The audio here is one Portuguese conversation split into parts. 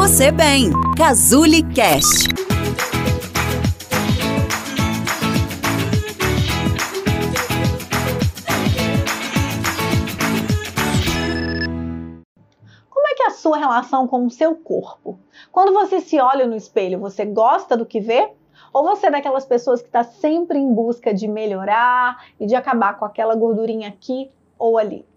você bem. Cazuli Cast. Como é que é a sua relação com o seu corpo? Quando você se olha no espelho, você gosta do que vê? Ou você é daquelas pessoas que está sempre em busca de melhorar e de acabar com aquela gordurinha aqui ou ali?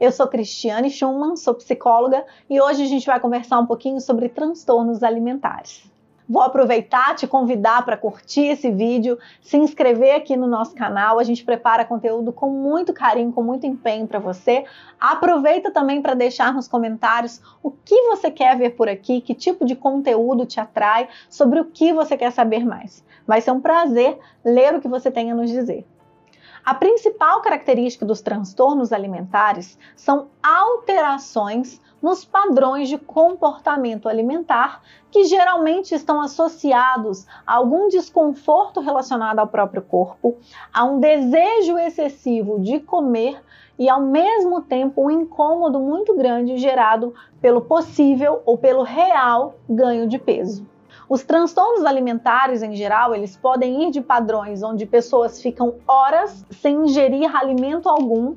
Eu sou Cristiane Schumann, sou psicóloga e hoje a gente vai conversar um pouquinho sobre transtornos alimentares. Vou aproveitar te convidar para curtir esse vídeo, se inscrever aqui no nosso canal. A gente prepara conteúdo com muito carinho, com muito empenho para você. Aproveita também para deixar nos comentários o que você quer ver por aqui, que tipo de conteúdo te atrai, sobre o que você quer saber mais. Vai ser um prazer ler o que você tem a nos dizer. A principal característica dos transtornos alimentares são alterações nos padrões de comportamento alimentar que geralmente estão associados a algum desconforto relacionado ao próprio corpo, a um desejo excessivo de comer e ao mesmo tempo um incômodo muito grande gerado pelo possível ou pelo real ganho de peso. Os transtornos alimentares, em geral, eles podem ir de padrões onde pessoas ficam horas sem ingerir alimento algum,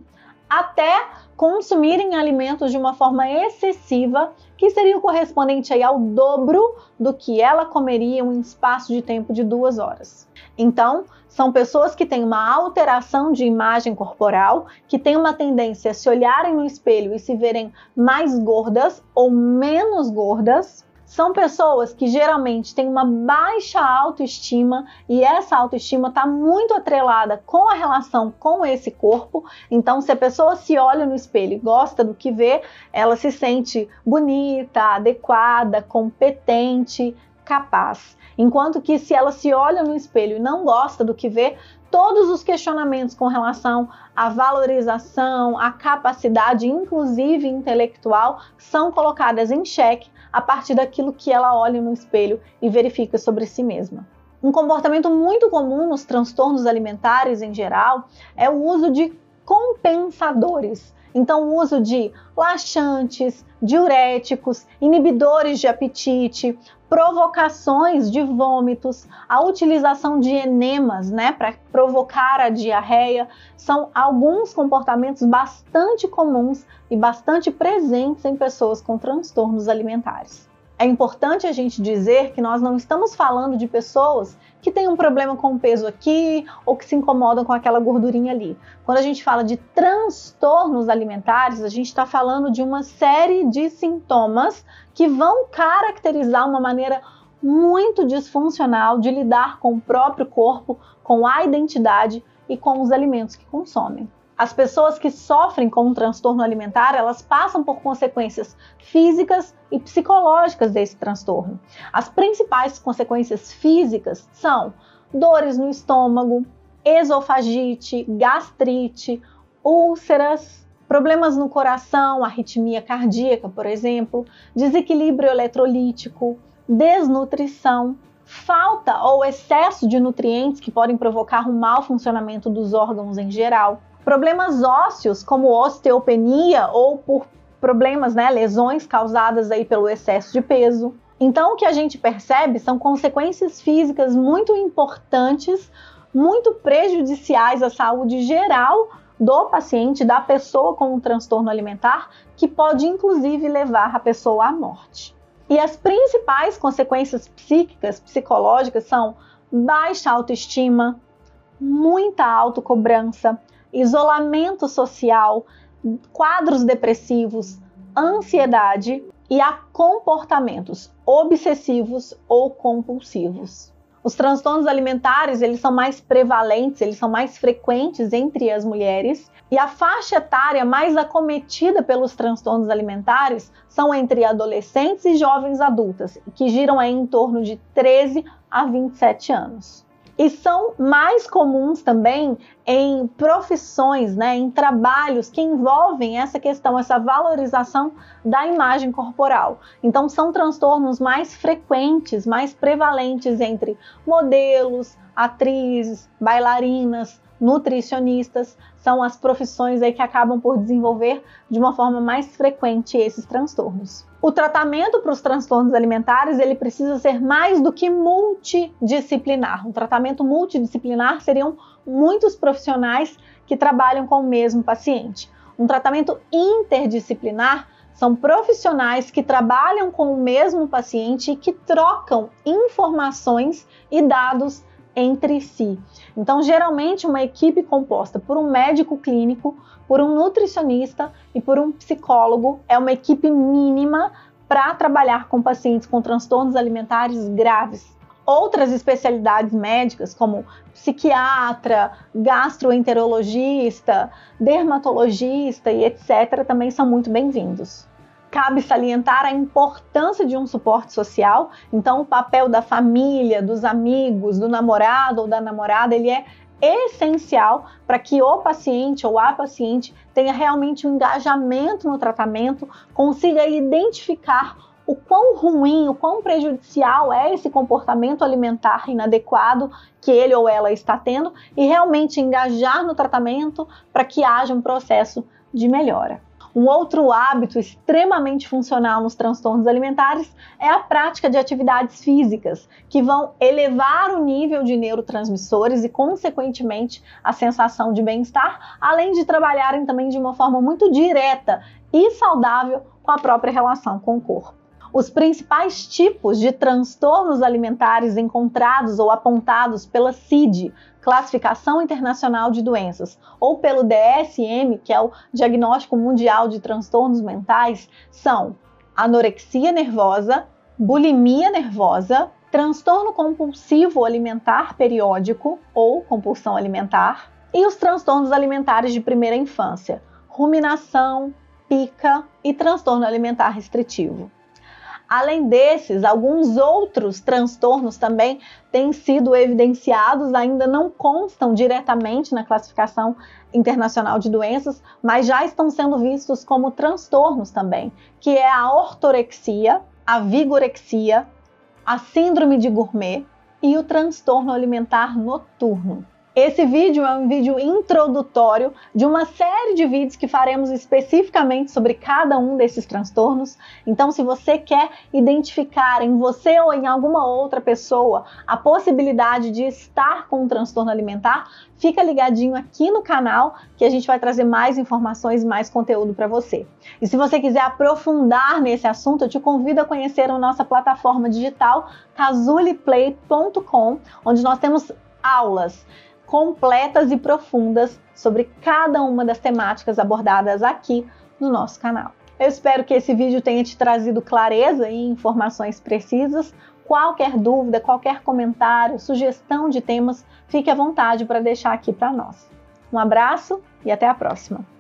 até consumirem alimentos de uma forma excessiva, que seria o correspondente ao dobro do que ela comeria em um espaço de tempo de duas horas. Então, são pessoas que têm uma alteração de imagem corporal, que têm uma tendência a se olharem no espelho e se verem mais gordas ou menos gordas, são pessoas que geralmente têm uma baixa autoestima e essa autoestima está muito atrelada com a relação com esse corpo. Então, se a pessoa se olha no espelho e gosta do que vê, ela se sente bonita, adequada, competente, capaz. Enquanto que se ela se olha no espelho e não gosta do que vê, todos os questionamentos com relação à valorização, à capacidade, inclusive intelectual, são colocadas em xeque a partir daquilo que ela olha no espelho e verifica sobre si mesma. Um comportamento muito comum nos transtornos alimentares em geral é o uso de compensadores. Então, o uso de laxantes, diuréticos, inibidores de apetite, provocações de vômitos, a utilização de enemas, né, para provocar a diarreia, são alguns comportamentos bastante comuns e bastante presentes em pessoas com transtornos alimentares. É importante a gente dizer que nós não estamos falando de pessoas que têm um problema com o peso aqui ou que se incomodam com aquela gordurinha ali. Quando a gente fala de transtornos alimentares, a gente está falando de uma série de sintomas que vão caracterizar uma maneira muito disfuncional de lidar com o próprio corpo, com a identidade e com os alimentos que consomem. As pessoas que sofrem com um transtorno alimentar, elas passam por consequências físicas e psicológicas desse transtorno. As principais consequências físicas são dores no estômago, esofagite, gastrite, úlceras, problemas no coração, arritmia cardíaca, por exemplo, desequilíbrio eletrolítico, desnutrição, falta ou excesso de nutrientes que podem provocar um mau funcionamento dos órgãos em geral Problemas ósseos, como osteopenia ou por problemas, né, lesões causadas aí pelo excesso de peso. Então, o que a gente percebe são consequências físicas muito importantes, muito prejudiciais à saúde geral do paciente, da pessoa com um transtorno alimentar, que pode inclusive levar a pessoa à morte. E as principais consequências psíquicas, psicológicas são baixa autoestima, muita autocobrança, isolamento social, quadros depressivos, ansiedade e a comportamentos obsessivos ou compulsivos. Os transtornos alimentares, eles são mais prevalentes, eles são mais frequentes entre as mulheres, e a faixa etária mais acometida pelos transtornos alimentares são entre adolescentes e jovens adultas, que giram em torno de 13 a 27 anos e são mais comuns também em profissões, né, em trabalhos que envolvem essa questão, essa valorização da imagem corporal. Então, são transtornos mais frequentes, mais prevalentes entre modelos, atrizes, bailarinas, nutricionistas, são as profissões aí que acabam por desenvolver de uma forma mais frequente esses transtornos. O tratamento para os transtornos alimentares ele precisa ser mais do que multidisciplinar. Um tratamento multidisciplinar seriam muitos profissionais que trabalham com o mesmo paciente. Um tratamento interdisciplinar são profissionais que trabalham com o mesmo paciente e que trocam informações e dados entre si. Então, geralmente, uma equipe composta por um médico clínico, por um nutricionista e por um psicólogo é uma equipe mínima para trabalhar com pacientes com transtornos alimentares graves. Outras especialidades médicas, como psiquiatra, gastroenterologista, dermatologista e etc., também são muito bem-vindos. Cabe salientar a importância de um suporte social, então o papel da família, dos amigos, do namorado ou da namorada, ele é essencial para que o paciente ou a paciente tenha realmente um engajamento no tratamento, consiga identificar o quão ruim, o quão prejudicial é esse comportamento alimentar inadequado que ele ou ela está tendo e realmente engajar no tratamento para que haja um processo de melhora. Um outro hábito extremamente funcional nos transtornos alimentares é a prática de atividades físicas, que vão elevar o nível de neurotransmissores e, consequentemente, a sensação de bem-estar, além de trabalharem também de uma forma muito direta e saudável com a própria relação com o corpo. Os principais tipos de transtornos alimentares encontrados ou apontados pela CID, Classificação Internacional de Doenças, ou pelo DSM, que é o Diagnóstico Mundial de Transtornos Mentais, são anorexia nervosa, bulimia nervosa, transtorno compulsivo alimentar periódico ou compulsão alimentar, e os transtornos alimentares de primeira infância, ruminação, pica e transtorno alimentar restritivo. Além desses, alguns outros transtornos também têm sido evidenciados, ainda não constam diretamente na classificação internacional de doenças, mas já estão sendo vistos como transtornos também, que é a ortorexia, a vigorexia, a síndrome de gourmet e o transtorno alimentar noturno. Esse vídeo é um vídeo introdutório de uma série de vídeos que faremos especificamente sobre cada um desses transtornos. Então, se você quer identificar em você ou em alguma outra pessoa a possibilidade de estar com um transtorno alimentar, fica ligadinho aqui no canal que a gente vai trazer mais informações e mais conteúdo para você. E se você quiser aprofundar nesse assunto, eu te convido a conhecer a nossa plataforma digital casuliplay.com, onde nós temos aulas completas e profundas sobre cada uma das temáticas abordadas aqui no nosso canal. Eu espero que esse vídeo tenha te trazido clareza e informações precisas. Qualquer dúvida, qualquer comentário, sugestão de temas, fique à vontade para deixar aqui para nós. Um abraço e até a próxima!